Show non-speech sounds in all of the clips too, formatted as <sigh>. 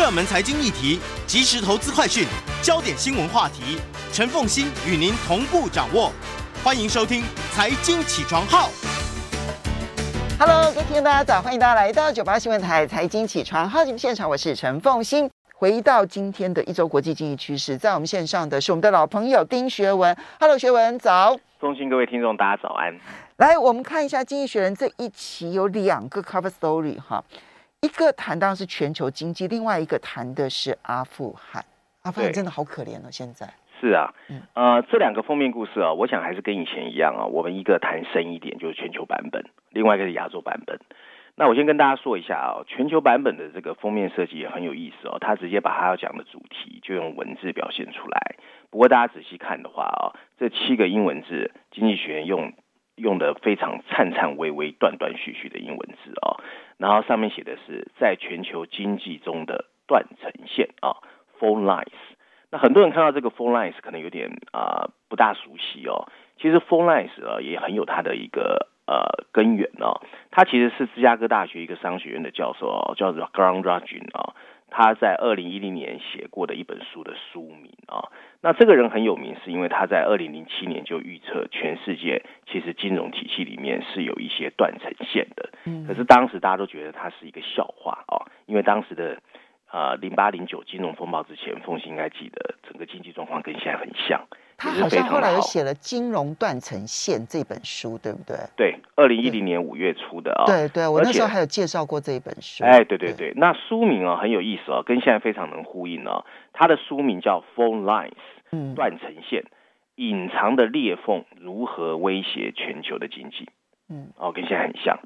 热门财经议题、即时投资快讯、焦点新闻话题，陈凤欣与您同步掌握。欢迎收听《财经起床号》。Hello，各位听众大家早，欢迎大家来到九八新闻台《财经起床号》节目现场，我是陈凤欣。回到今天的一周国际经济趋势，在我们线上的是我们的老朋友丁学文。Hello，学文早。中心，各位听众大家早安。来，我们看一下《经济学人》这一期有两个 cover story 哈。一个谈当然是全球经济，另外一个谈的是阿富汗。阿富汗真的好可怜哦，现在是啊，嗯，呃，这两个封面故事啊，我想还是跟以前一样啊。我们一个谈深一点，就是全球版本；另外一个是亚洲版本。那我先跟大家说一下啊，全球版本的这个封面设计也很有意思哦。他直接把他要讲的主题就用文字表现出来。不过大家仔细看的话啊，这七个英文字，经济学人用。用的非常颤颤巍巍、断断续续的英文字啊，然后上面写的是在全球经济中的断层线啊，fault lines。那很多人看到这个 fault lines 可能有点啊、不大熟悉哦。其实 fault lines 啊也很有它的一个呃根源哦。他其实是芝加哥大学一个商学院的教授哦，叫做 Ram Rajan 啊。他在二零一零年写过的一本书的书名啊，那这个人很有名，是因为他在二零零七年就预测全世界其实金融体系里面是有一些断层线的，可是当时大家都觉得他是一个笑话啊，因为当时的。呃，零八零九金融风暴之前，凤信应该记得整个经济状况跟现在很像。他好像后来有写了《金融断层线》这本书，对不对？对，二零一零年五月出的啊、哦。对对，我那时候还有介绍过这一本书。哎，对对对，对那书名啊、哦、很有意思哦，跟现在非常能呼应哦。它的书名叫《Phone Lines》，嗯，断层线，隐藏的裂缝如何威胁全球的经济？嗯，哦，跟现在很像。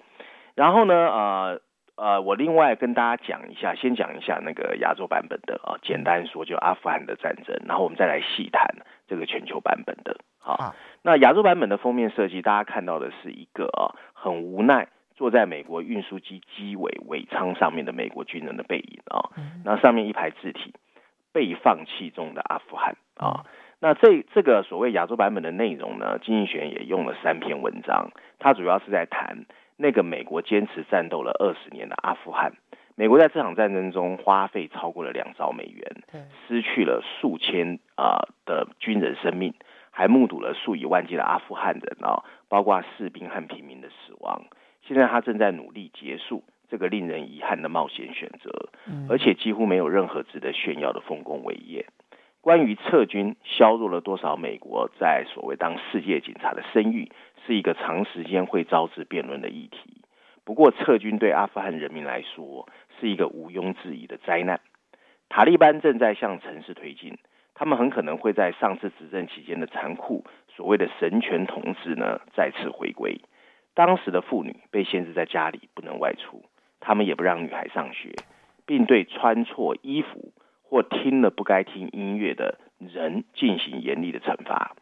然后呢，呃。呃，我另外跟大家讲一下，先讲一下那个亚洲版本的啊，简单说就阿富汗的战争，然后我们再来细谈这个全球版本的。好，那亚洲版本的封面设计，大家看到的是一个啊，很无奈坐在美国运输机机尾尾舱上面的美国军人的背影啊，那上面一排字体，被放弃中的阿富汗啊，那这这个所谓亚洲版本的内容呢，经济学也用了三篇文章，它主要是在谈。那个美国坚持战斗了二十年的阿富汗，美国在这场战争中花费超过了两兆美元，失去了数千啊、呃、的军人生命，还目睹了数以万计的阿富汗人啊，包括士兵和平民的死亡。现在他正在努力结束这个令人遗憾的冒险选择，而且几乎没有任何值得炫耀的丰功伟业。关于撤军削弱了多少美国在所谓当世界警察的声誉，是一个长时间会招致辩论的议题。不过，撤军对阿富汗人民来说是一个毋庸置疑的灾难。塔利班正在向城市推进，他们很可能会在上次执政期间的残酷所谓的神权统治呢再次回归。当时的妇女被限制在家里不能外出，他们也不让女孩上学，并对穿错衣服。或听了不该听音乐的人进行严厉的惩罚。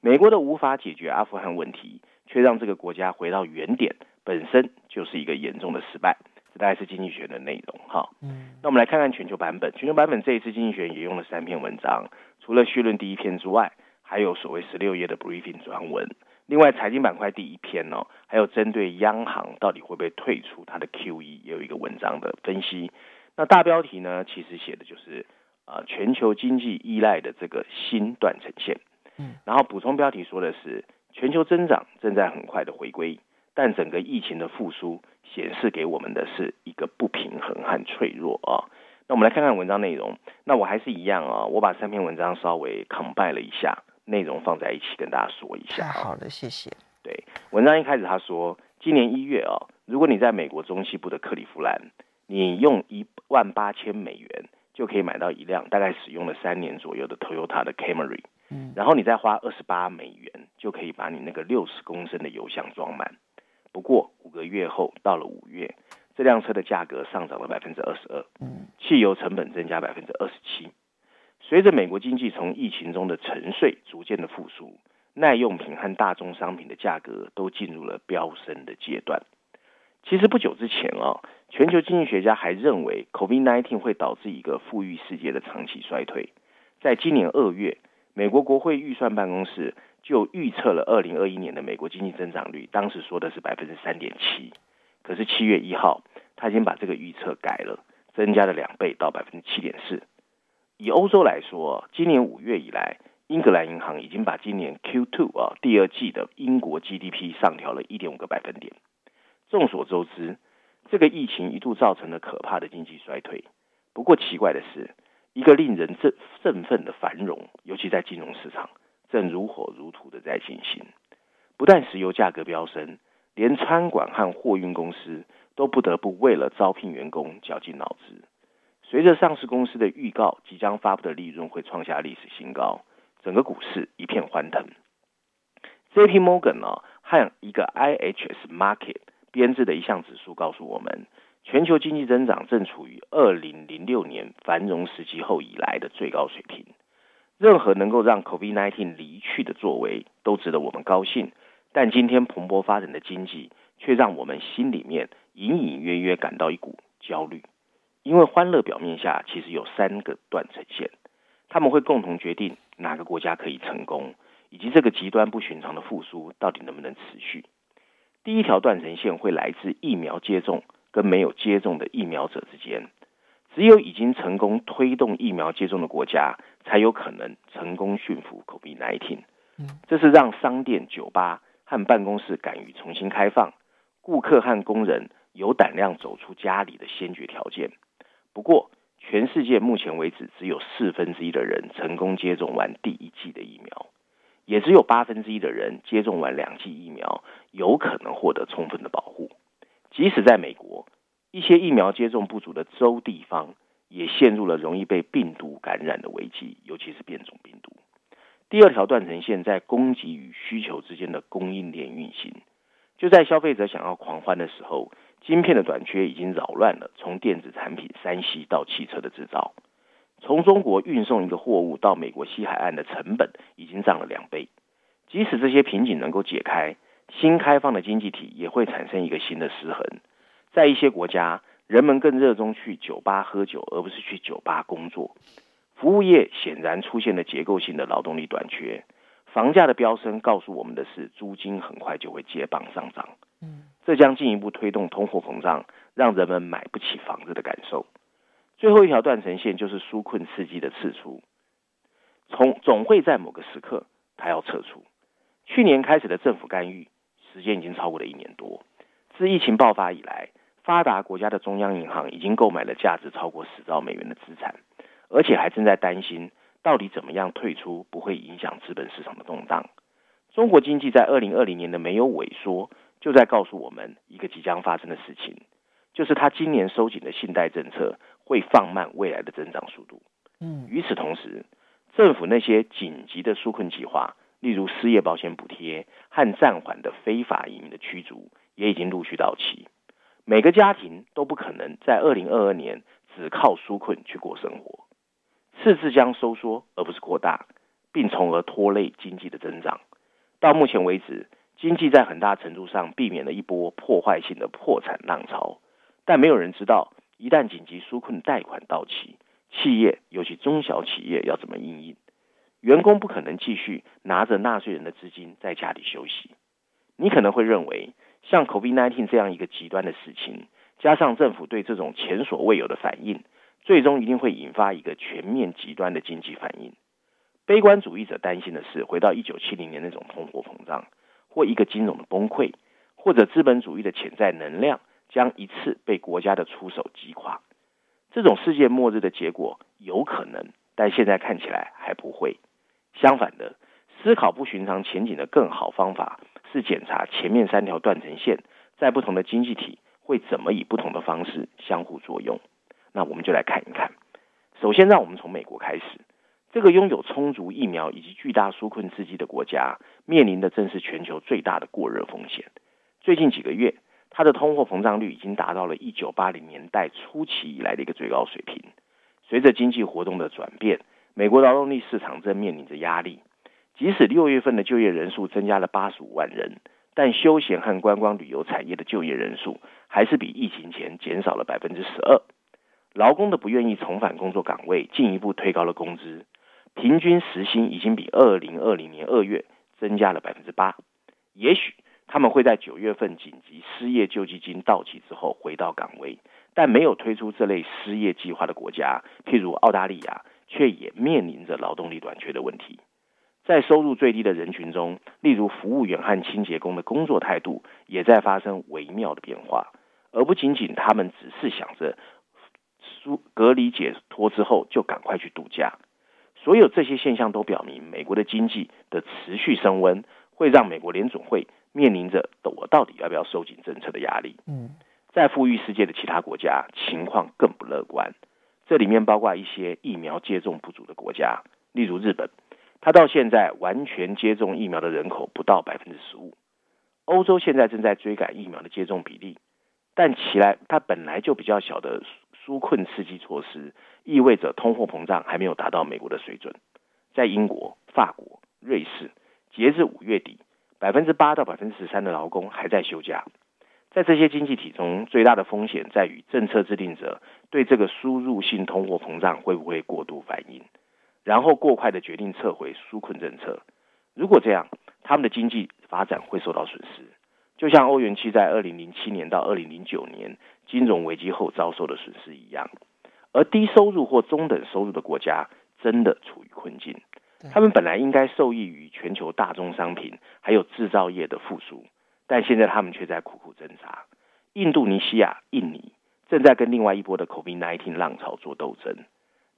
美国的无法解决阿富汗问题，却让这个国家回到原点，本身就是一个严重的失败。这大概是经济学的内容哈。嗯，那我们来看看全球版本。全球版本这一次经济学也用了三篇文章，除了序论第一篇之外，还有所谓十六页的 briefing 专文。另外，财经板块第一篇呢，还有针对央行到底会不会退出它的 QE，也有一个文章的分析。那大标题呢，其实写的就是。呃，全球经济依赖的这个新断层线，嗯，然后补充标题说的是全球增长正在很快的回归，但整个疫情的复苏显示给我们的是一个不平衡和脆弱啊。那我们来看看文章内容。那我还是一样啊，我把三篇文章稍微 combine 了一下，内容放在一起跟大家说一下。好的，谢谢。对，文章一开始他说，今年一月啊，如果你在美国中西部的克利夫兰，你用一万八千美元。就可以买到一辆大概使用了三年左右的 Toyota 的 Camry，嗯，然后你再花二十八美元就可以把你那个六十公升的油箱装满。不过五个月后到了五月，这辆车的价格上涨了百分之二十二，汽油成本增加百分之二十七。随着美国经济从疫情中的沉睡逐渐的复苏，耐用品和大宗商品的价格都进入了飙升的阶段。其实不久之前啊，全球经济学家还认为 COVID-19 会导致一个富裕世界的长期衰退。在今年二月，美国国会预算办公室就预测了二零二一年的美国经济增长率，当时说的是百分之三点七。可是七月一号，他已经把这个预测改了，增加了两倍到百分之七点四。以欧洲来说，今年五月以来，英格兰银行已经把今年 Q2 啊第二季的英国 GDP 上调了一点五个百分点。众所周知，这个疫情一度造成了可怕的经济衰退。不过奇怪的是，一个令人振振奋的繁荣，尤其在金融市场，正如火如荼的在进行。不但石油价格飙升，连餐馆和货运公司都不得不为了招聘员工绞尽脑汁。随着上市公司的预告，即将发布的利润会创下历史新高，整个股市一片欢腾。J.P. Morgan 呢，和一个 IHS Market 编制的一项指数告诉我们，全球经济增长正处于二零零六年繁荣时期后以来的最高水平。任何能够让 COVID-19 离去的作为都值得我们高兴，但今天蓬勃发展的经济却让我们心里面隐隐约约感到一股焦虑。因为欢乐表面下其实有三个断层线，他们会共同决定哪个国家可以成功，以及这个极端不寻常的复苏到底能不能持续。第一条断层线会来自疫苗接种跟没有接种的疫苗者之间，只有已经成功推动疫苗接种的国家，才有可能成功驯服 COVID-19。这是让商店、酒吧和办公室敢于重新开放，顾客和工人有胆量走出家里的先决条件。不过，全世界目前为止只有四分之一的人成功接种完第一剂的疫苗。也只有八分之一的人接种完两剂疫苗，有可能获得充分的保护。即使在美国，一些疫苗接种不足的州地方，也陷入了容易被病毒感染的危机，尤其是变种病毒。第二条断层线在供给与需求之间的供应链运行。就在消费者想要狂欢的时候，晶片的短缺已经扰乱了从电子产品、三 C 到汽车的制造。从中国运送一个货物到美国西海岸的成本已经涨了两倍。即使这些瓶颈能够解开，新开放的经济体也会产生一个新的失衡。在一些国家，人们更热衷去酒吧喝酒，而不是去酒吧工作。服务业显然出现了结构性的劳动力短缺。房价的飙升告诉我们的是，租金很快就会接棒上涨。这将进一步推动通货膨胀，让人们买不起房子的感受。最后一条断层线就是纾困刺激的撤出，从总会在某个时刻，它要撤出。去年开始的政府干预，时间已经超过了一年多。自疫情爆发以来，发达国家的中央银行已经购买了价值超过十兆美元的资产，而且还正在担心到底怎么样退出不会影响资本市场的动荡。中国经济在二零二零年的没有萎缩，就在告诉我们一个即将发生的事情，就是它今年收紧的信贷政策。会放慢未来的增长速度。嗯，与此同时，政府那些紧急的纾困计划，例如失业保险补贴和暂缓的非法移民的驱逐，也已经陆续到期。每个家庭都不可能在二零二二年只靠纾困去过生活，赤字将收缩而不是扩大，并从而拖累经济的增长。到目前为止，经济在很大程度上避免了一波破坏性的破产浪潮，但没有人知道。一旦紧急纾困贷款到期，企业尤其中小企业要怎么因应？员工不可能继续拿着纳税人的资金在家里休息。你可能会认为，像 COVID-19 这样一个极端的事情，加上政府对这种前所未有的反应，最终一定会引发一个全面极端的经济反应。悲观主义者担心的是，回到一九七零年那种通货膨胀，或一个金融的崩溃，或者资本主义的潜在能量。将一次被国家的出手击垮，这种世界末日的结果有可能，但现在看起来还不会。相反的，思考不寻常前景的更好方法是检查前面三条断层线在不同的经济体会怎么以不同的方式相互作用。那我们就来看一看。首先，让我们从美国开始，这个拥有充足疫苗以及巨大纾困刺激的国家，面临的正是全球最大的过热风险。最近几个月。它的通货膨胀率已经达到了一九八零年代初期以来的一个最高水平。随着经济活动的转变，美国劳动力市场正面临着压力。即使六月份的就业人数增加了八十五万人，但休闲和观光旅游产业的就业人数还是比疫情前减少了百分之十二。劳工的不愿意重返工作岗位，进一步推高了工资。平均时薪已经比二零二零年二月增加了百分之八。也许他们会在九月份紧急失业救济金到期之后回到岗位，但没有推出这类失业计划的国家，譬如澳大利亚，却也面临着劳动力短缺的问题。在收入最低的人群中，例如服务员和清洁工的工作态度也在发生微妙的变化，而不仅仅他们只是想着疏隔离解脱之后就赶快去度假。所有这些现象都表明，美国的经济的持续升温会让美国联总会面临着我到底要不要收紧政策的压力。嗯，在富裕世界的其他国家情况更不乐观，这里面包括一些疫苗接种不足的国家，例如日本，它到现在完全接种疫苗的人口不到百分之十五。欧洲现在正在追赶疫苗的接种比例，但起来它本来就比较小的。纾困刺激措施意味着通货膨胀还没有达到美国的水准。在英国、法国、瑞士，截至五月底，百分之八到百分之十三的劳工还在休假。在这些经济体中，最大的风险在于政策制定者对这个输入性通货膨胀会不会过度反应，然后过快的决定撤回纾困政策。如果这样，他们的经济发展会受到损失。就像欧元区在二零零七年到二零零九年金融危机后遭受的损失一样，而低收入或中等收入的国家真的处于困境。他们本来应该受益于全球大宗商品还有制造业的复苏，但现在他们却在苦苦挣扎。印度尼西亚、印尼正在跟另外一波的 COVID-19 浪潮做斗争，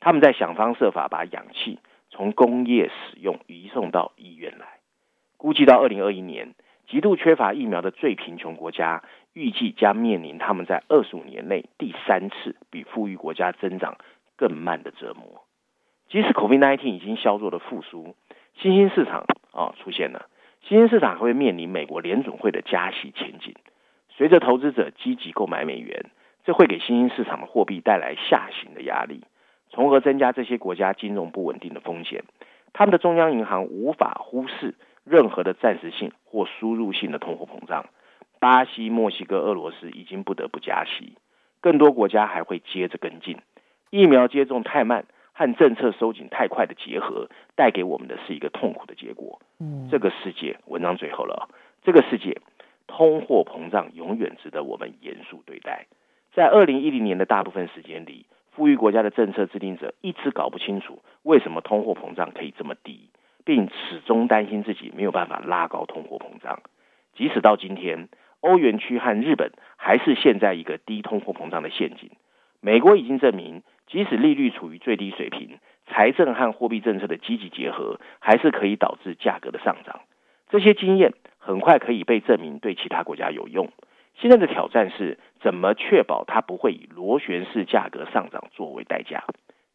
他们在想方设法把氧气从工业使用移送到医院来。估计到二零二一年。极度缺乏疫苗的最贫穷国家，预计将面临他们在二十五年内第三次比富裕国家增长更慢的折磨。即使 COVID-19 已经削弱了复苏，新兴市场啊出现了，新兴市场会面临美国联准会的加息前景。随着投资者积极购买美元，这会给新兴市场的货币带来下行的压力，从而增加这些国家金融不稳定的风险。他们的中央银行无法忽视。任何的暂时性或输入性的通货膨胀，巴西、墨西哥、俄罗斯已经不得不加息，更多国家还会接着跟进。疫苗接种太慢和政策收紧太快的结合，带给我们的是一个痛苦的结果。嗯，这个世界，文章最后了，这个世界通货膨胀永远值得我们严肃对待。在二零一零年的大部分时间里，富裕国家的政策制定者一直搞不清楚为什么通货膨胀可以这么低。并始终担心自己没有办法拉高通货膨胀，即使到今天，欧元区和日本还是陷在一个低通货膨胀的陷阱。美国已经证明，即使利率处于最低水平，财政和货币政策的积极结合还是可以导致价格的上涨。这些经验很快可以被证明对其他国家有用。现在的挑战是怎么确保它不会以螺旋式价格上涨作为代价。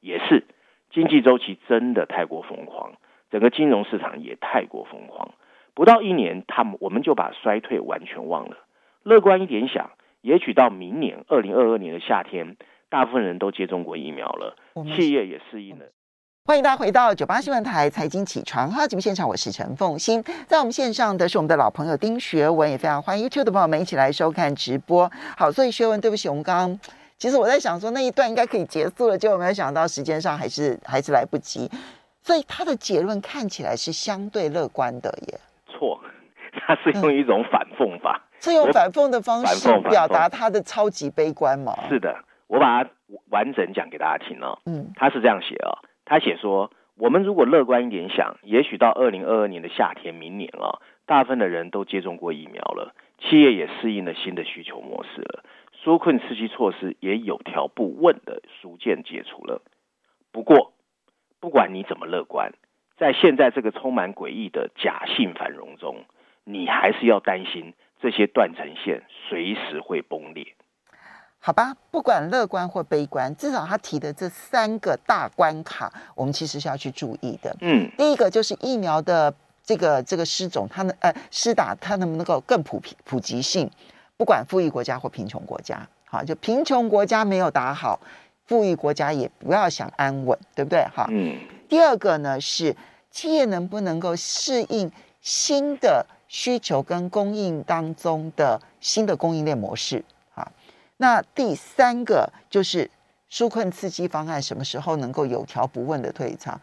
也是，经济周期真的太过疯狂。整个金融市场也太过疯狂，不到一年，他们我们就把衰退完全忘了。乐观一点想，也许到明年二零二二年的夏天，大部分人都接种过疫苗了，企业也适应了。欢迎大家回到九八新闻台财经起床哈节目现场，我是陈凤欣，在我们线上的是我们的老朋友丁学文，也非常欢迎 YouTube 的朋友们一起来收看直播。好，所以学文，对不起，我们刚刚其实我在想说那一段应该可以结束了，结果没有想到时间上还是还是来不及。所以他的结论看起来是相对乐观的耶。错，他是用一种反讽法，嗯、是用反讽的方式表达他的超级悲观吗？是的，我把它完整讲给大家听哦。嗯，他是这样写哦，他写说，我们如果乐观一点想，也许到二零二二年的夏天，明年哦，大部分的人都接种过疫苗了，企业也适应了新的需求模式了，纾困刺激措施也有条不紊的逐渐解除了。不过，不管你怎么乐观，在现在这个充满诡异的假性繁荣中，你还是要担心这些断层线随时会崩裂。好吧，不管乐观或悲观，至少他提的这三个大关卡，我们其实是要去注意的。嗯，第一个就是疫苗的这个这个施种，它能呃施打它能不能够更普普及性？不管富裕国家或贫穷国家，好，就贫穷国家没有打好，富裕国家也不要想安稳，对不对？哈，嗯。第二个呢是企业能不能够适应新的需求跟供应当中的新的供应链模式，啊，那第三个就是纾困刺激方案什么时候能够有条不紊的退场？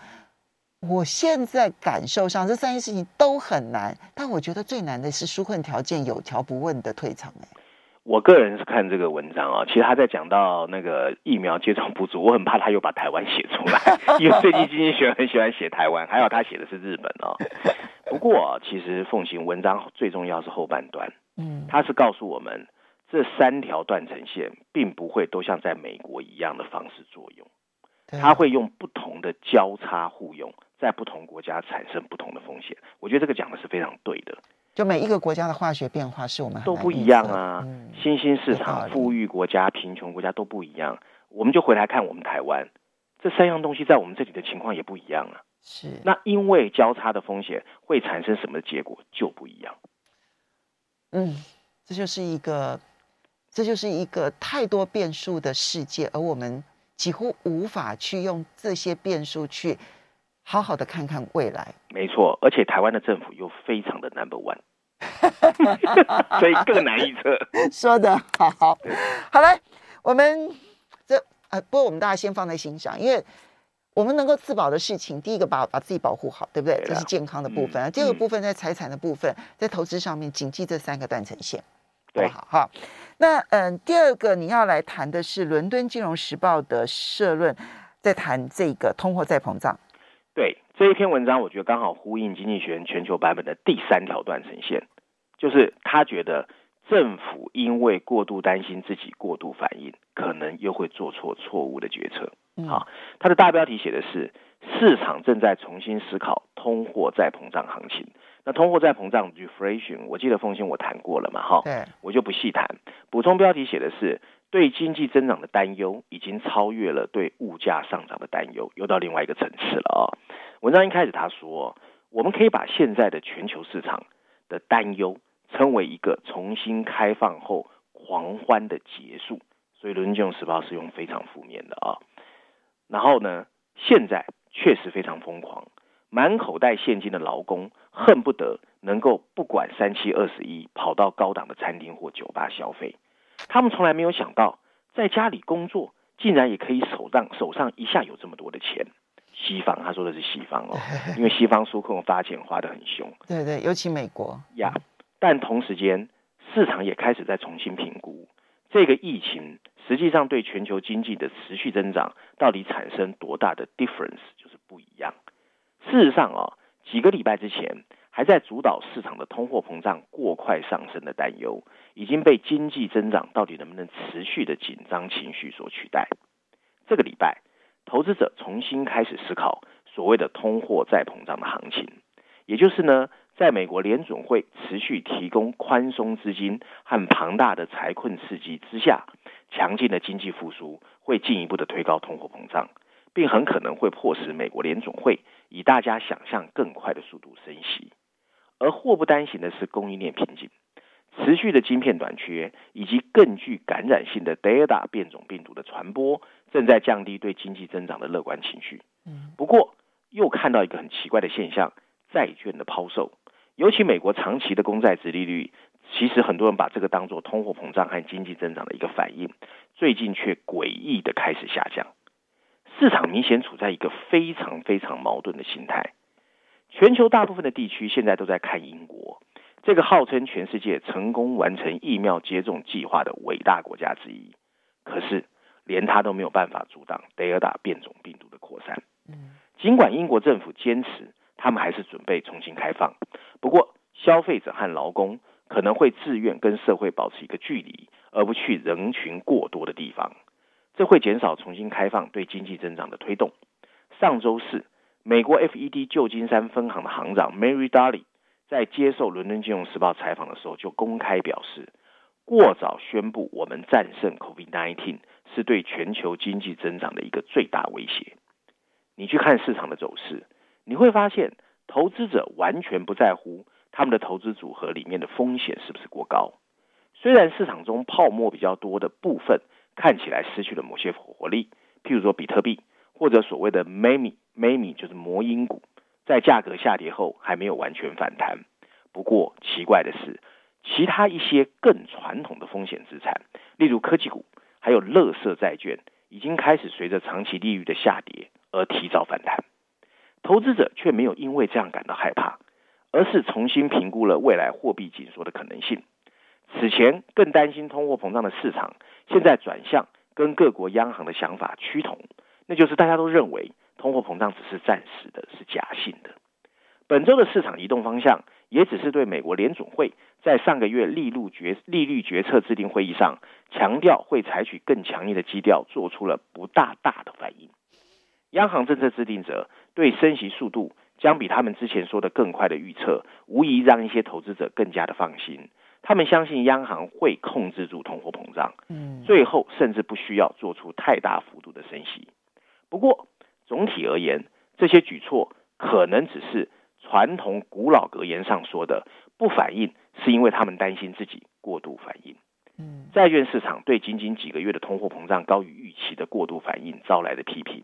我现在感受上这三件事情都很难，但我觉得最难的是纾困条件有条不紊的退场。哎，我个人是看这个文章啊，其实他在讲到那个疫苗接种不足，我很怕他又把台湾写出来，<laughs> 因为最近经济学人很喜欢写台湾，还有他写的是日本哦。不过其实奉行文章最重要是后半段，嗯，他是告诉我们这三条断层线并不会都像在美国一样的方式作用，它会用不同的交叉互用。在不同国家产生不同的风险，我觉得这个讲的是非常对的。就每一个国家的化学变化是我们都不一样啊，嗯、新兴市场、富裕国家、贫穷国家都不一样。我们就回来看我们台湾，这三样东西在我们这里的情况也不一样啊。是，那因为交叉的风险会产生什么结果就不一样。嗯，这就是一个，这就是一个太多变数的世界，而我们几乎无法去用这些变数去。好好的看看未来，没错，而且台湾的政府又非常的 number one，<laughs> 所以更难预测。<laughs> 说的好，好，好来，我们这呃，不过我们大家先放在心上，因为我们能够自保的事情，第一个把把自己保护好，对不对？对这是健康的部分。嗯、第二个部分在财产的部分，嗯、在投资上面，谨记这三个断层线，对，好哈。那嗯、呃，第二个你要来谈的是伦敦金融时报的社论，在谈这个通货再膨胀。对这一篇文章，我觉得刚好呼应《经济学人》全球版本的第三条断层线，就是他觉得政府因为过度担心自己过度反应，可能又会做错错误的决策。好，他的大标题写的是市场正在重新思考通货再膨胀行情。那通货再膨胀 （deflation），我记得凤馨我谈过了嘛？哈，对，我就不细谈。补充标题写的是。对经济增长的担忧已经超越了对物价上涨的担忧，又到另外一个层次了啊、哦！文章一开始他说，我们可以把现在的全球市场的担忧称为一个重新开放后狂欢的结束，所以《伦敦时报》是用非常负面的啊、哦。然后呢，现在确实非常疯狂，满口袋现金的劳工恨不得能够不管三七二十一，跑到高档的餐厅或酒吧消费。他们从来没有想到，在家里工作竟然也可以手上手上一下有这么多的钱。西方，他说的是西方哦，<laughs> 因为西方纾困发钱花的很凶。对对，尤其美国呀。Yeah, 但同时间，市场也开始在重新评估这个疫情实际上对全球经济的持续增长到底产生多大的 difference，就是不一样。事实上啊、哦，几个礼拜之前。还在主导市场的通货膨胀过快上升的担忧，已经被经济增长到底能不能持续的紧张情绪所取代。这个礼拜，投资者重新开始思考所谓的通货再膨胀的行情，也就是呢，在美国联准会持续提供宽松资金和庞大的财困刺激之下，强劲的经济复苏会进一步的推高通货膨胀，并很可能会迫使美国联准会以大家想象更快的速度升息。而祸不单行的是供应链瓶颈，持续的晶片短缺，以及更具感染性的 Delta 变种病毒的传播，正在降低对经济增长的乐观情绪。不过又看到一个很奇怪的现象：债券的抛售，尤其美国长期的公债殖利率，其实很多人把这个当做通货膨胀和经济增长的一个反应，最近却诡异的开始下降。市场明显处在一个非常非常矛盾的心态。全球大部分的地区现在都在看英国，这个号称全世界成功完成疫苗接种计划的伟大国家之一，可是连他都没有办法阻挡德尔塔变种病毒的扩散。尽管英国政府坚持他们还是准备重新开放，不过消费者和劳工可能会自愿跟社会保持一个距离，而不去人群过多的地方，这会减少重新开放对经济增长的推动。上周四。美国 FED 旧金山分行的行长 Mary Daly 在接受《伦敦金融时报》采访的时候，就公开表示，过早宣布我们战胜 COVID-19 是对全球经济增长的一个最大威胁。你去看市场的走势，你会发现，投资者完全不在乎他们的投资组合里面的风险是不是过高。虽然市场中泡沫比较多的部分看起来失去了某些活力，譬如说比特币或者所谓的 meme meme 就是魔音股，在价格下跌后还没有完全反弹。不过奇怪的是，其他一些更传统的风险资产，例如科技股，还有乐色债券，已经开始随着长期利率的下跌而提早反弹。投资者却没有因为这样感到害怕，而是重新评估了未来货币紧缩的可能性。此前更担心通货膨胀的市场，现在转向跟各国央行的想法趋同，那就是大家都认为通货膨胀只是暂时的，是假性的。本周的市场移动方向，也只是对美国联准会在上个月利率决利率决策制定会议上强调会采取更强硬的基调，做出了不大大的反应。央行政策制定者对升息速度将比他们之前说的更快的预测，无疑让一些投资者更加的放心。他们相信央行会控制住通货膨胀，嗯，最后甚至不需要做出太大幅度的升息。不过总体而言，这些举措可能只是传统古老格言上说的不反应，是因为他们担心自己过度反应。嗯，债券市场对仅仅几个月的通货膨胀高于预期的过度反应招来的批评。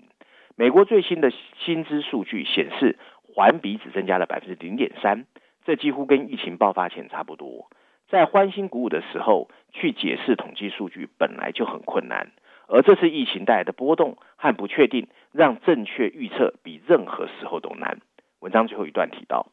美国最新的薪资数据显示，环比只增加了百分之零点三，这几乎跟疫情爆发前差不多。在欢欣鼓舞的时候去解释统计数据本来就很困难，而这次疫情带来的波动和不确定，让正确预测比任何时候都难。文章最后一段提到，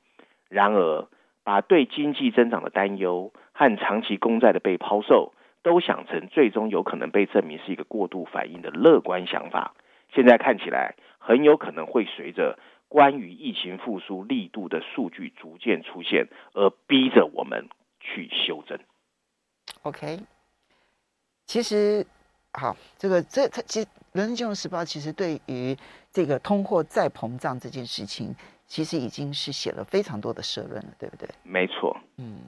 然而把对经济增长的担忧和长期公债的被抛售都想成最终有可能被证明是一个过度反应的乐观想法，现在看起来很有可能会随着关于疫情复苏力度的数据逐渐出现而逼着我们。去修正。OK，其实好，这个这它其实《伦敦金融时报》其实对于这个通货再膨胀这件事情，其实已经是写了非常多的社论了，对不对？没错。嗯，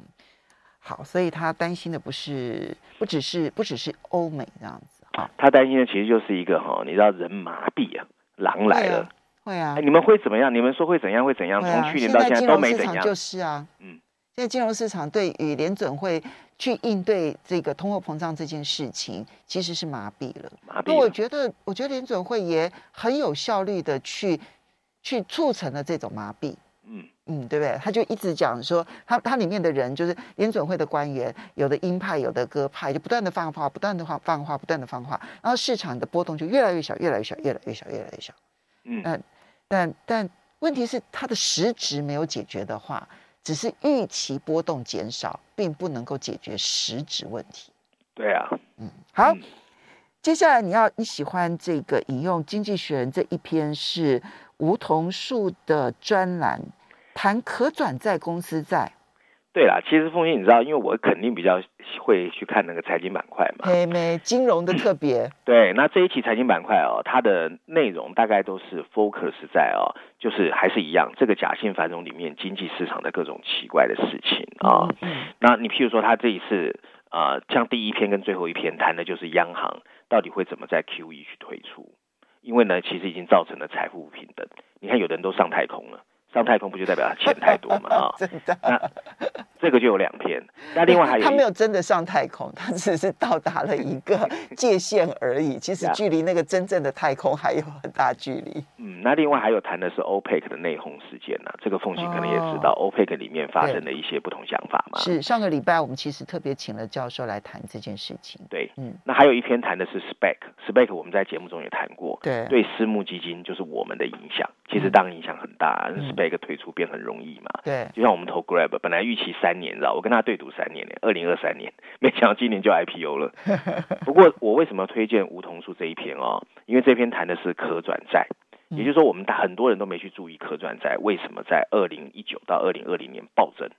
好，所以他担心的不是不只是不只是欧美这样子啊，他担心的其实就是一个哈，你知道人麻痹啊，狼来了，会啊，哎，你们会怎么样？你们说会怎样？会怎样？从去年到现在都没怎样，就是啊，嗯。在金融市场对于联准会去应对这个通货膨胀这件事情，其实是麻痹了。麻痹。那我觉得，我觉得联准会也很有效率的去去促成了这种麻痹。嗯嗯，对不对？他就一直讲说，他他里面的人就是联准会的官员，有的鹰派，有的鸽派，就不断的放话，不断的放放话，不断的放话，然后市场的波动就越来越小，越来越小，越来越小，越来越小。嗯，但但但问题是，它的实质没有解决的话。只是预期波动减少，并不能够解决实质问题。对啊，嗯，好，嗯、接下来你要你喜欢这个引用《经济学人》这一篇是梧桐树的专栏，谈可转债公司债。对啦，其实凤馨，你知道，因为我肯定比较会去看那个财经板块嘛，嘿，没金融的特别。嗯、<clears throat> 对，那这一期财经板块哦，它的内容大概都是 focus 在哦，就是还是一样，这个假性繁荣里面经济市场的各种奇怪的事情啊。哦嗯、那你譬如说，他这一次啊、呃，像第一篇跟最后一篇谈的就是央行到底会怎么在 QE 去推出，因为呢，其实已经造成了财富不平等。你看，有的人都上太空了。上太空不就代表他钱太多嘛？<laughs> 啊，真的。那这个就有两篇。那另外还有，他没有真的上太空，他只是到达了一个 <laughs> 界限而已。其实距离那个真正的太空还有很大距离。嗯，那另外还有谈的是 OPEC 的内讧事件呢、啊。这个凤馨可能也知道，OPEC 里面发生的一些不同想法嘛。是上个礼拜我们其实特别请了教授来谈这件事情。对，嗯。那还有一篇谈的是 SPAC，SPAC 我们在节目中也谈过。对，对私募基金就是我们的影响，其实当然影响很大。嗯 SPAC 退出变很容易嘛？对，就像我们投 Grab，本来预期三年，知道我跟他对赌三年呢，二零二三年，没想到今年就 IPO 了。<laughs> 不过我为什么推荐梧桐树这一篇哦？因为这篇谈的是可转债，也就是说我们很多人都没去注意可转债为什么在二零一九到二零二零年暴增。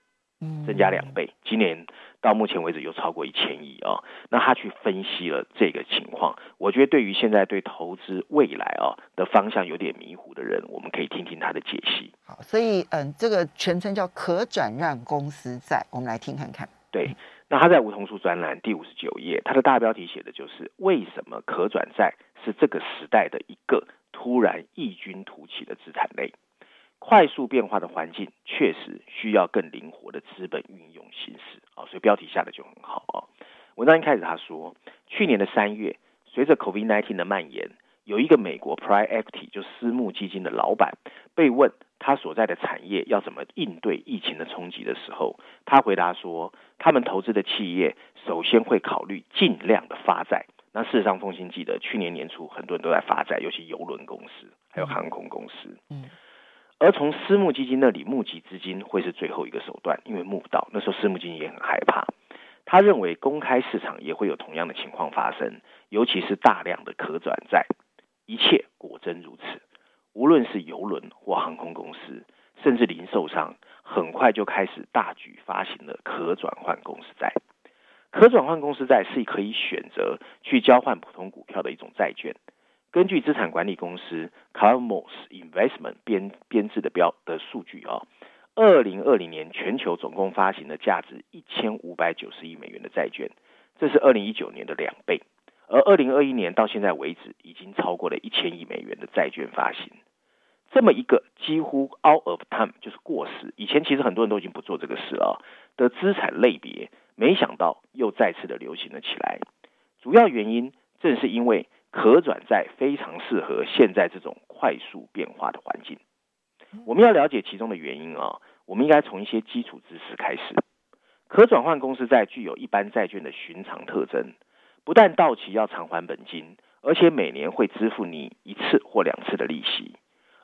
增加两倍，今年到目前为止有超过一千亿啊！那他去分析了这个情况，我觉得对于现在对投资未来啊的方向有点迷糊的人，我们可以听听他的解析。好，所以嗯，这个全称叫可转让公司债，我们来听看看。对，那他在梧桐树专栏第五十九页，他的大标题写的就是为什么可转债是这个时代的一个突然异军突起的资产类。快速变化的环境确实需要更灵活的资本运用形式啊，所以标题下的就很好啊。文章一开始他说，去年的三月，随着 COVID-19 的蔓延，有一个美国 Private Equity 就私募基金的老板被问他所在的产业要怎么应对疫情的冲击的时候，他回答说，他们投资的企业首先会考虑尽量的发债。那事实上，凤馨记得去年年初很多人都在发债，尤其邮轮公司还有航空公司。嗯，而从私募基金那里募集资金会是最后一个手段，因为募不到，那时候私募基金也很害怕。他认为公开市场也会有同样的情况发生，尤其是大量的可转债。一切果真如此，无论是邮轮或航空公司，甚至零售商，很快就开始大举发行了可转换公司债。可转换公司债是可以选择去交换普通股票的一种债券。根据资产管理公司 Carmo's Investment 编编制的标的数据啊，二零二零年全球总共发行了价值一千五百九十亿美元的债券，这是二零一九年的两倍。而二零二一年到现在为止，已经超过了一千亿美元的债券发行。这么一个几乎 out of time 就是过时，以前其实很多人都已经不做这个事了的资产类别。没想到又再次的流行了起来，主要原因正是因为可转债非常适合现在这种快速变化的环境。我们要了解其中的原因啊，我们应该从一些基础知识开始。可转换公司债具有一般债券的寻常特征，不但到期要偿还本金，而且每年会支付你一次或两次的利息。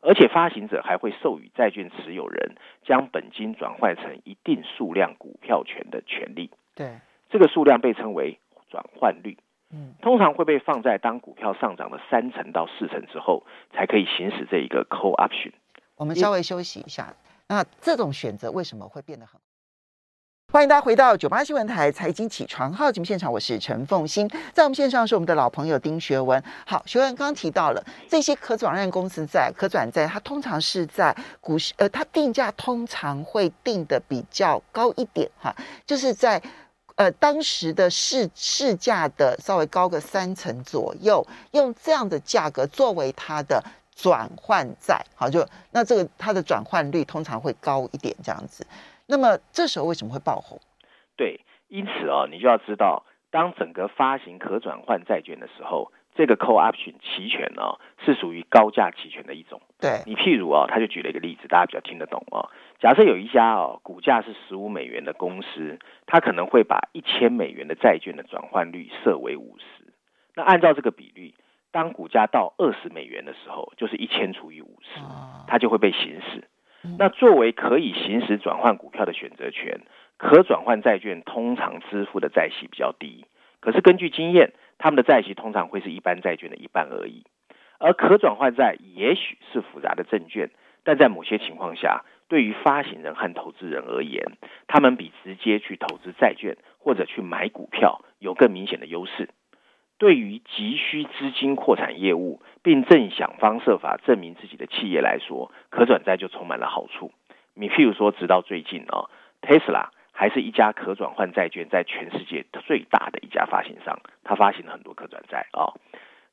而且发行者还会授予债券持有人将本金转换成一定数量股票权的权利。对，这个数量被称为转换率。嗯，通常会被放在当股票上涨了三成到四成之后，才可以行使这一个 call option。我们稍微休息一下。那这种选择为什么会变得很？欢迎大家回到九八新闻台财经起床号节目现场，我是陈凤欣，在我们线上是我们的老朋友丁学文。好，学文刚刚提到了这些可转让公司债、可转债，它通常是在股市，呃，它定价通常会定的比较高一点，哈，就是在呃当时的市市价的稍微高个三成左右，用这样的价格作为它的转换债，好，就那这个它的转换率通常会高一点，这样子。那么这时候为什么会爆红？对，因此啊，你就要知道，当整个发行可转换债券的时候，这个 call option 期权呢、啊，是属于高价期权的一种。对，你譬如啊，他就举了一个例子，大家比较听得懂啊。假设有一家哦、啊，股价是十五美元的公司，它可能会把一千美元的债券的转换率设为五十。那按照这个比率，当股价到二十美元的时候，就是一千除以五十，它就会被行使。那作为可以行使转换股票的选择权，可转换债券通常支付的债息比较低。可是根据经验，他们的债息通常会是一般债券的一半而已。而可转换债也许是复杂的证券，但在某些情况下，对于发行人和投资人而言，他们比直接去投资债券或者去买股票有更明显的优势。对于急需资金扩产业务，并正想方设法证明自己的企业来说，可转债就充满了好处。你譬如说，直到最近啊，Tesla 还是一家可转换债券在全世界最大的一家发行商，它发行了很多可转债啊。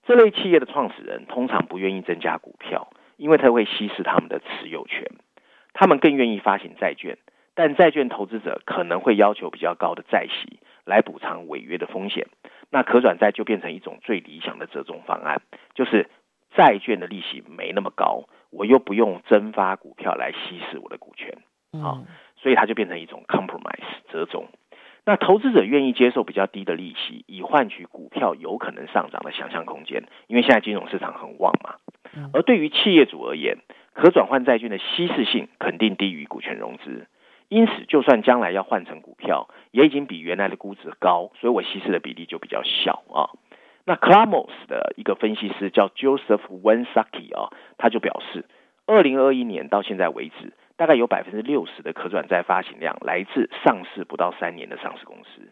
这类企业的创始人通常不愿意增加股票，因为它会稀释他们的持有权。他们更愿意发行债券，但债券投资者可能会要求比较高的债息来补偿违约的风险。那可转债就变成一种最理想的折中方案，就是债券的利息没那么高，我又不用增发股票来稀释我的股权，啊，所以它就变成一种 compromise 折中。那投资者愿意接受比较低的利息，以换取股票有可能上涨的想象空间，因为现在金融市场很旺嘛。而对于企业主而言，可转换债券的稀释性肯定低于股权融资。因此，就算将来要换成股票，也已经比原来的估值高，所以我稀释的比例就比较小啊。那 c l a m o s 的一个分析师叫 Joseph Wensaki 啊，他就表示，二零二一年到现在为止，大概有百分之六十的可转债发行量来自上市不到三年的上市公司。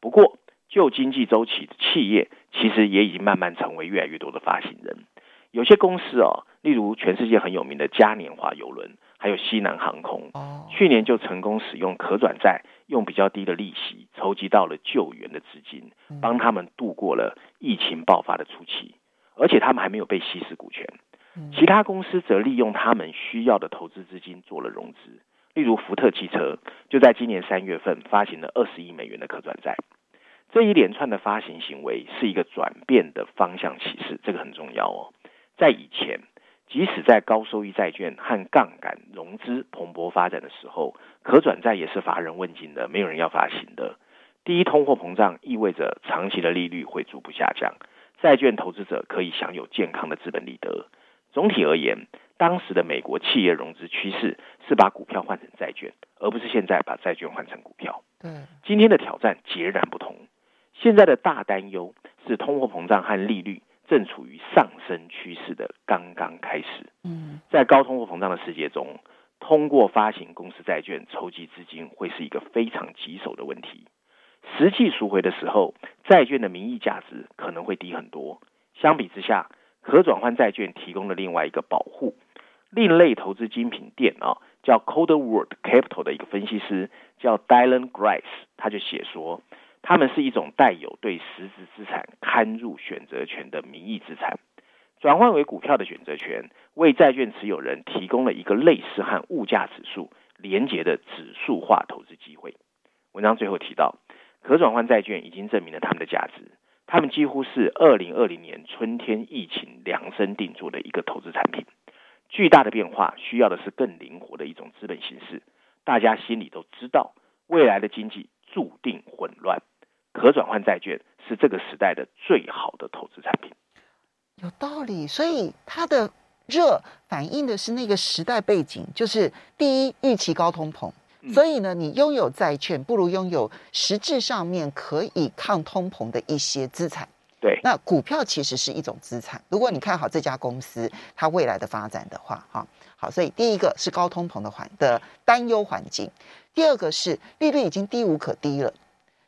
不过，旧经济周期的企业，其实也已经慢慢成为越来越多的发行人。有些公司啊，例如全世界很有名的嘉年华邮轮。还有西南航空，去年就成功使用可转债，用比较低的利息筹集到了救援的资金，帮他们度过了疫情爆发的初期，而且他们还没有被稀释股权。其他公司则利用他们需要的投资资金做了融资，例如福特汽车就在今年三月份发行了二十亿美元的可转债。这一连串的发行行为是一个转变的方向启示，这个很重要哦。在以前，即使在高收益债券和杠杆融资蓬勃发展的时候，可转债也是乏人问津的，没有人要发行的。第一，通货膨胀意味着长期的利率会逐步下降，债券投资者可以享有健康的资本利得。总体而言，当时的美国企业融资趋势是把股票换成债券，而不是现在把债券换成股票。对，今天的挑战截然不同。现在的大担忧是通货膨胀和利率。正处于上升趋势的刚刚开始。嗯，在高通货膨胀的世界中，通过发行公司债券筹集资金会是一个非常棘手的问题。实际赎回的时候，债券的名义价值可能会低很多。相比之下，可转换债券提供了另外一个保护。另类投资精品店啊，叫 Cold World Capital 的一个分析师叫 Dylan Grice，他就写说。他们是一种带有对实质资产刊入选择权的名义资产，转换为股票的选择权，为债券持有人提供了一个类似和物价指数连结的指数化投资机会。文章最后提到，可转换债券已经证明了他们的价值，他们几乎是二零二零年春天疫情量身定做的一个投资产品。巨大的变化需要的是更灵活的一种资本形式。大家心里都知道，未来的经济注定混乱。可转换债券是这个时代的最好的投资产品，有道理。所以它的热反映的是那个时代背景，就是第一预期高通膨，所以呢，你拥有债券不如拥有实质上面可以抗通膨的一些资产。对，那股票其实是一种资产。如果你看好这家公司它未来的发展的话，哈，好，所以第一个是高通膨的环的担忧环境，第二个是利率已经低无可低了。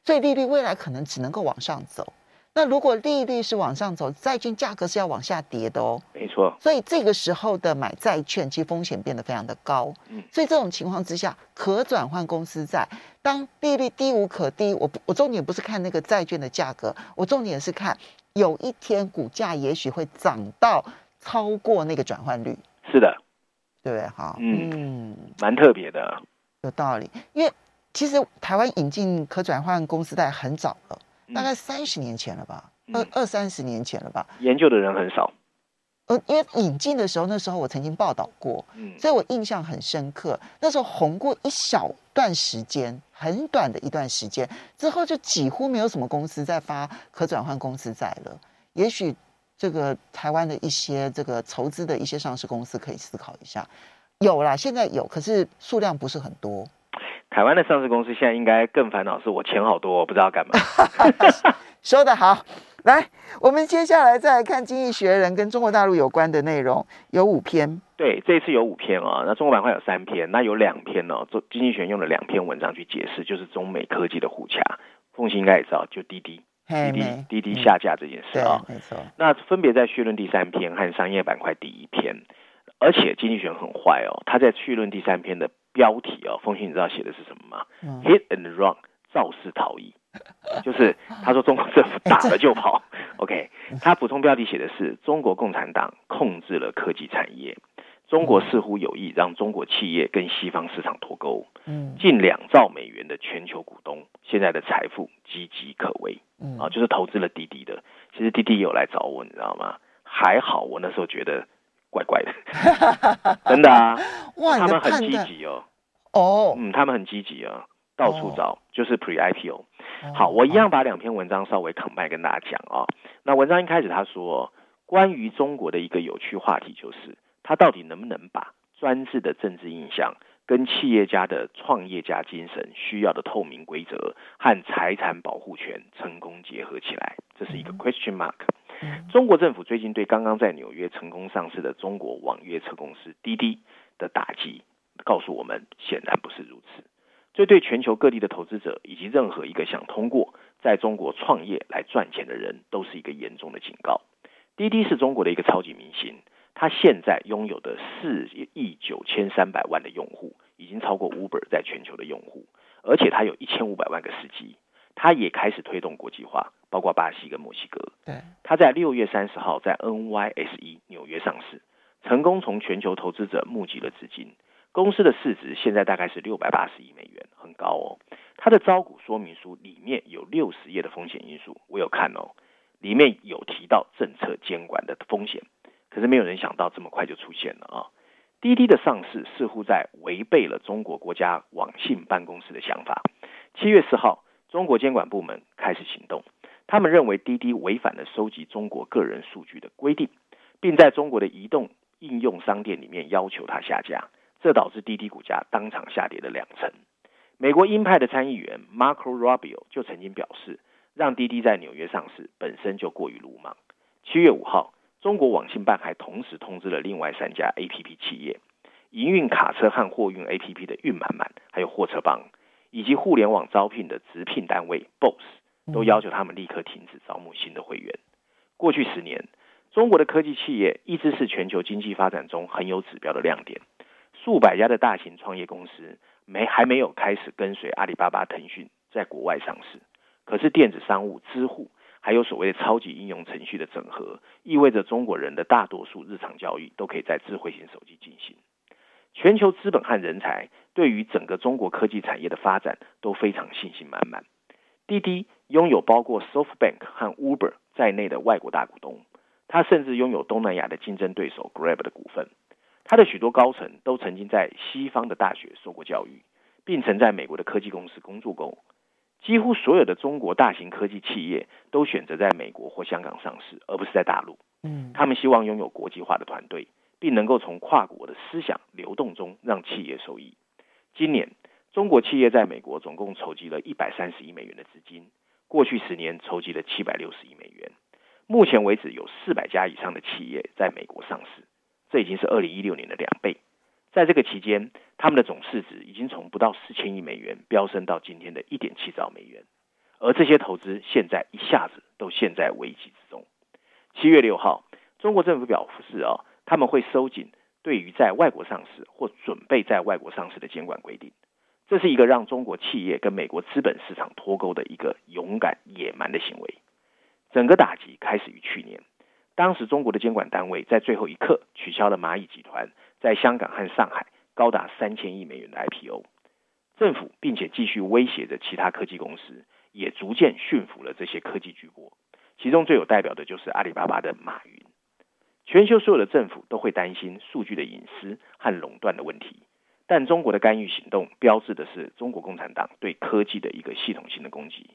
所以利率未来可能只能够往上走。那如果利率是往上走，债券价格是要往下跌的哦。没错。所以这个时候的买债券，其实风险变得非常的高。嗯。所以这种情况之下，可转换公司债，当利率低无可低，我我重点不是看那个债券的价格，我重点是看有一天股价也许会涨到超过那个转换率。是的。对，好。嗯。嗯。蛮特别的。有道理，因为。其实台湾引进可转换公司债很早了，大概三十年前了吧，嗯、二二三十年前了吧。研究的人很少。呃，因为引进的时候，那时候我曾经报道过，嗯，所以我印象很深刻。那时候红过一小段时间，很短的一段时间之后，就几乎没有什么公司在发可转换公司债了。也许这个台湾的一些这个筹资的一些上市公司可以思考一下，有啦，现在有，可是数量不是很多。台湾的上市公司现在应该更烦恼，是我钱好多，我不知道干嘛。<laughs> 说得好，来，我们接下来再来看《经济学人》跟中国大陆有关的内容，有五篇。对，这一次有五篇哦。那中国板块有三篇，那有两篇哦。做《经济学人》用了两篇文章去解释，就是中美科技的互掐。凤馨应该也知道，就滴滴、滴滴、滴滴下架这件事啊、哦。没错。那分别在绪论第三篇和商业板块第一篇，而且《经济学人》很坏哦，他在绪论第三篇的。标题哦，凤馨你知道写的是什么吗？嗯，Hit and run，肇事逃逸，<laughs> 就是他说中国政府打了就跑。欸、<laughs> OK，他补充标题写的是中国共产党控制了科技产业，中国似乎有意让中国企业跟西方市场脱钩。嗯，近两兆美元的全球股东现在的财富岌岌可危。嗯，啊，就是投资了滴滴的，其实滴滴有来找我，你知道吗？还好我那时候觉得。怪怪的，<laughs> 真的啊！哇，他们很积极哦。哦，嗯，他们很积极啊，到处找，就是 pre IPO。好，我一样把两篇文章稍微 combine 跟大家讲啊。那文章一开始他说，关于中国的一个有趣话题就是，他到底能不能把专制的政治印象跟企业家的创业家精神需要的透明规则和财产保护权成功结合起来？这是一个 question mark。中国政府最近对刚刚在纽约成功上市的中国网约车公司滴滴的打击，告诉我们显然不是如此。这对全球各地的投资者以及任何一个想通过在中国创业来赚钱的人，都是一个严重的警告。滴滴是中国的一个超级明星，它现在拥有的四亿九千三百万的用户，已经超过 Uber 在全球的用户，而且它有一千五百万个司机。他也开始推动国际化，包括巴西跟墨西哥。对，他在六月三十号在 NYSE 纽约上市，成功从全球投资者募集了资金。公司的市值现在大概是六百八十亿美元，很高哦。它的招股说明书里面有六十页的风险因素，我有看哦，里面有提到政策监管的风险，可是没有人想到这么快就出现了啊！滴滴的上市似乎在违背了中国国家网信办公室的想法。七月四号，中国监管部门开始行动，他们认为滴滴违反了收集中国个人数据的规定，并在中国的移动应用商店里面要求他下架，这导致滴滴股价当场下跌了两成。美国鹰派的参议员 Marco Rubio 就曾经表示，让滴滴在纽约上市本身就过于鲁莽。七月五号，中国网信办还同时通知了另外三家 APP 企业，营运卡车和货运 APP 的运满满，还有货车帮，以及互联网招聘的直聘单位 Boss，都要求他们立刻停止招募新的会员。过去十年，中国的科技企业一直是全球经济发展中很有指标的亮点，数百家的大型创业公司。没还没有开始跟随阿里巴巴、腾讯在国外上市，可是电子商务、支付，还有所谓的超级应用程序的整合，意味着中国人的大多数日常交易都可以在智慧型手机进行。全球资本和人才对于整个中国科技产业的发展都非常信心满满。滴滴拥有包括 SoftBank 和 Uber 在内的外国大股东，他甚至拥有东南亚的竞争对手 Grab 的股份。他的许多高层都曾经在西方的大学受过教育，并曾在美国的科技公司工作过。几乎所有的中国大型科技企业都选择在美国或香港上市，而不是在大陆。嗯，他们希望拥有国际化的团队，并能够从跨国的思想流动中让企业受益。今年，中国企业在美国总共筹集了一百三十亿美元的资金，过去十年筹集了七百六十亿美元。目前为止，有四百家以上的企业在美国上市。这已经是二零一六年的两倍，在这个期间，他们的总市值已经从不到四千亿美元飙升到今天的一点七兆美元，而这些投资现在一下子都陷在危机之中。七月六号，中国政府表示啊，他们会收紧对于在外国上市或准备在外国上市的监管规定，这是一个让中国企业跟美国资本市场脱钩的一个勇敢野蛮的行为。整个打击开始于去年。当时中国的监管单位在最后一刻取消了蚂蚁集团在香港和上海高达三千亿美元的 IPO，政府并且继续威胁着其他科技公司，也逐渐驯服了这些科技巨擘。其中最有代表的就是阿里巴巴的马云。全球所有的政府都会担心数据的隐私和垄断的问题，但中国的干预行动标志的是中国共产党对科技的一个系统性的攻击。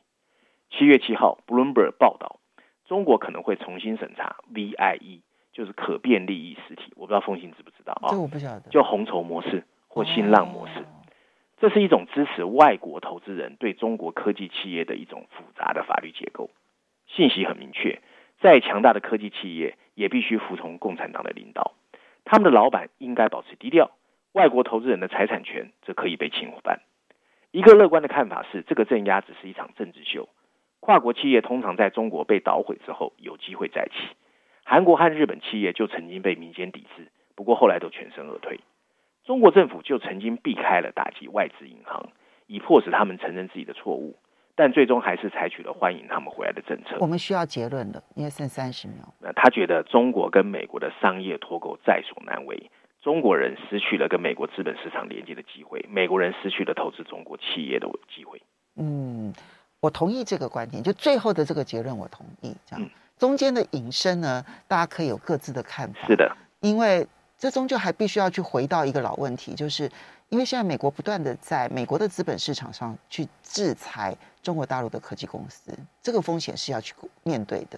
七月七号，Bloomberg 报道。中国可能会重新审查 VIE，就是可变利益实体。我不知道凤信知不知道啊？这我不晓得。就红筹模式或新浪模式，这是一种支持外国投资人对中国科技企业的一种复杂的法律结构。信息很明确，再强大的科技企业也必须服从共产党的领导，他们的老板应该保持低调，外国投资人的财产权则可以被侵犯。一个乐观的看法是，这个镇压只是一场政治秀。跨国企业通常在中国被捣毁之后有机会再起。韩国和日本企业就曾经被民间抵制，不过后来都全身而退。中国政府就曾经避开了打击外资银行，以迫使他们承认自己的错误，但最终还是采取了欢迎他们回来的政策。我们需要结论了，因为剩三十秒。那他觉得中国跟美国的商业脱钩在所难为，中国人失去了跟美国资本市场连接的机会，美国人失去了投资中国企业的机会。嗯。我同意这个观点，就最后的这个结论，我同意。这样中间的引申呢，大家可以有各自的看法。是的，因为这终究还必须要去回到一个老问题，就是因为现在美国不断的在美国的资本市场上去制裁中国大陆的科技公司，这个风险是要去面对的。